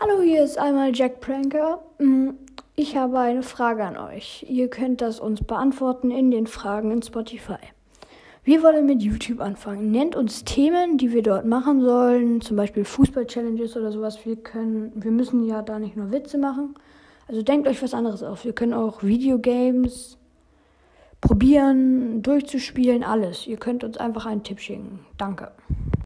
Hallo, hier ist einmal Jack Pranker. Hm, ich habe eine Frage an euch. Ihr könnt das uns beantworten in den Fragen in Spotify. Wir wollen mit YouTube anfangen. Nennt uns Themen, die wir dort machen sollen, zum Beispiel Fußball-Challenges oder sowas. Wir können, wir müssen ja da nicht nur Witze machen. Also denkt euch was anderes auf. Wir können auch Videogames probieren, durchzuspielen, alles. Ihr könnt uns einfach einen Tipp schicken. Danke.